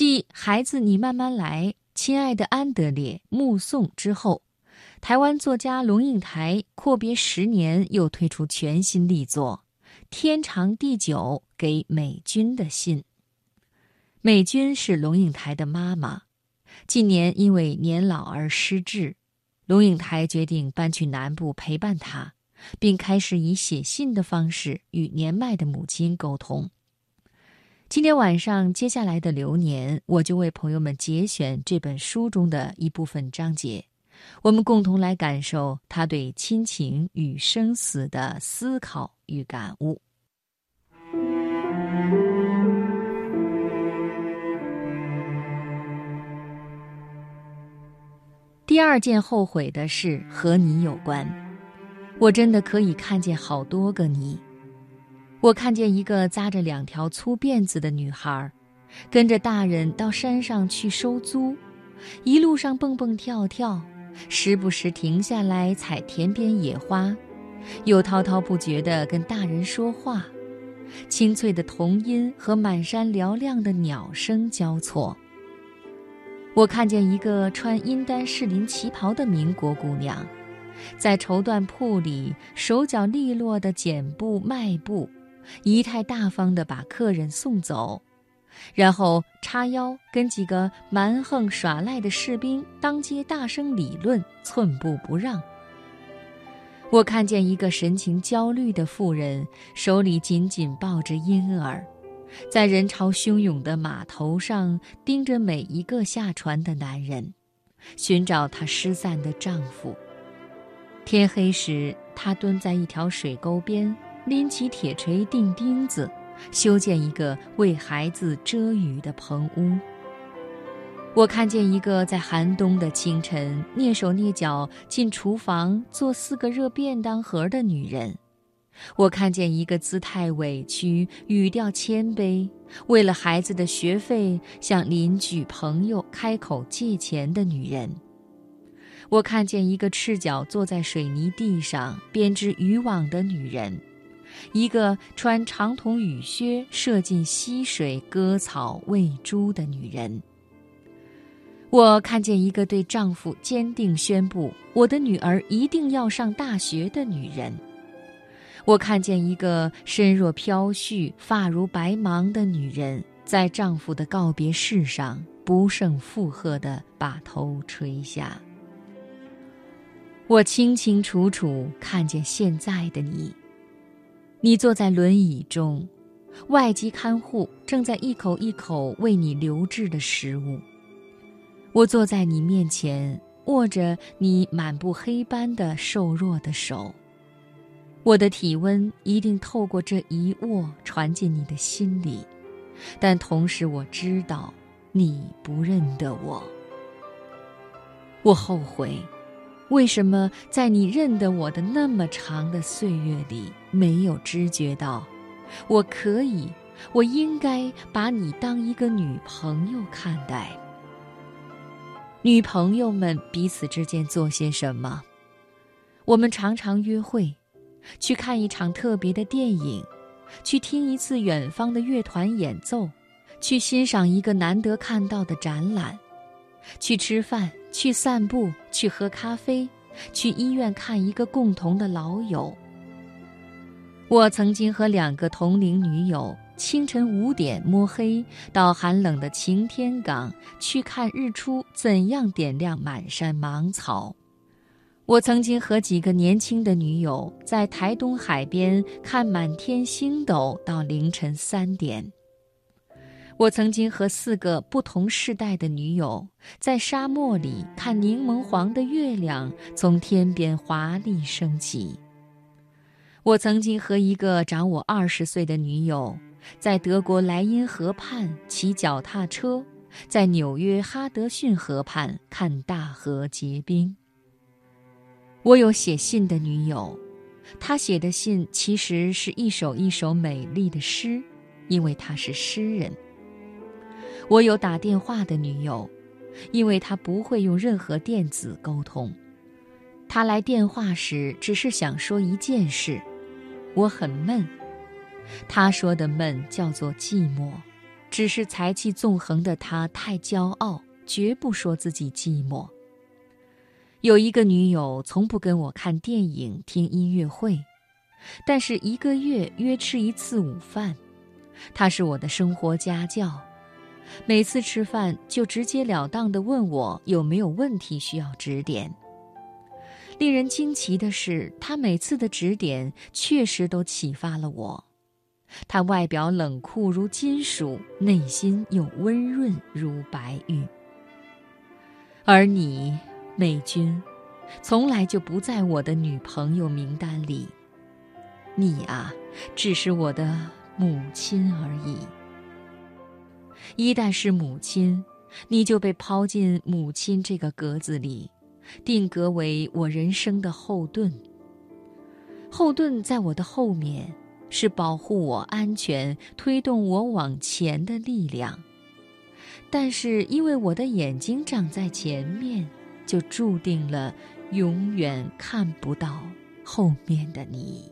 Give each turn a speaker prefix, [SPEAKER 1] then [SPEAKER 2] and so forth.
[SPEAKER 1] 继《孩子，你慢慢来》《亲爱的安德烈》《目送》之后，台湾作家龙应台阔别十年又推出全新力作《天长地久给美军的信》。美军是龙应台的妈妈，近年因为年老而失智，龙应台决定搬去南部陪伴她，并开始以写信的方式与年迈的母亲沟通。今天晚上，接下来的流年，我就为朋友们节选这本书中的一部分章节，我们共同来感受他对亲情与生死的思考与感悟。第二件后悔的事和你有关，我真的可以看见好多个你。我看见一个扎着两条粗辫子的女孩，跟着大人到山上去收租，一路上蹦蹦跳跳，时不时停下来采田边野花，又滔滔不绝地跟大人说话，清脆的童音和满山嘹亮的鸟声交错。我看见一个穿阴丹士林旗袍的民国姑娘，在绸缎铺里手脚利落地剪布卖布。仪态大方地把客人送走，然后叉腰跟几个蛮横耍赖的士兵当街大声理论，寸步不让。我看见一个神情焦虑的妇人，手里紧紧抱着婴儿，在人潮汹涌的码头上盯着每一个下船的男人，寻找她失散的丈夫。天黑时，她蹲在一条水沟边。拎起铁锤钉钉子，修建一个为孩子遮雨的棚屋。我看见一个在寒冬的清晨蹑手蹑脚进厨房做四个热便当盒的女人；我看见一个姿态委屈、语调谦卑，为了孩子的学费向邻居朋友开口借钱的女人；我看见一个赤脚坐在水泥地上编织渔网的女人。一个穿长筒雨靴射进溪水割草喂猪的女人。我看见一个对丈夫坚定宣布“我的女儿一定要上大学”的女人。我看见一个身若飘絮、发如白芒的女人，在丈夫的告别式上不胜负荷地把头垂下。我清清楚楚看见现在的你。你坐在轮椅中，外籍看护正在一口一口为你留置的食物。我坐在你面前，握着你满布黑斑的瘦弱的手。我的体温一定透过这一握传进你的心里，但同时我知道，你不认得我。我后悔。为什么在你认得我的那么长的岁月里，没有知觉到，我可以，我应该把你当一个女朋友看待？女朋友们彼此之间做些什么？我们常常约会，去看一场特别的电影，去听一次远方的乐团演奏，去欣赏一个难得看到的展览，去吃饭。去散步，去喝咖啡，去医院看一个共同的老友。我曾经和两个同龄女友，清晨五点摸黑到寒冷的晴天港去看日出怎样点亮满山芒草。我曾经和几个年轻的女友在台东海边看满天星斗到凌晨三点。我曾经和四个不同世代的女友在沙漠里看柠檬黄的月亮从天边华丽升起。我曾经和一个长我二十岁的女友在德国莱茵河畔骑脚踏车，在纽约哈德逊河畔看大河结冰。我有写信的女友，她写的信其实是一首一首美丽的诗，因为她是诗人。我有打电话的女友，因为她不会用任何电子沟通。她来电话时只是想说一件事，我很闷。他说的闷叫做寂寞，只是才气纵横的他太骄傲，绝不说自己寂寞。有一个女友，从不跟我看电影、听音乐会，但是一个月约吃一次午饭。她是我的生活家教，每次吃饭就直截了当地问我有没有问题需要指点。令人惊奇的是，他每次的指点确实都启发了我。他外表冷酷如金属，内心又温润如白玉。而你。美君，从来就不在我的女朋友名单里。你啊，只是我的母亲而已。一旦是母亲，你就被抛进母亲这个格子里，定格为我人生的后盾。后盾在我的后面，是保护我安全、推动我往前的力量。但是因为我的眼睛长在前面。就注定了永远看不到后面的你。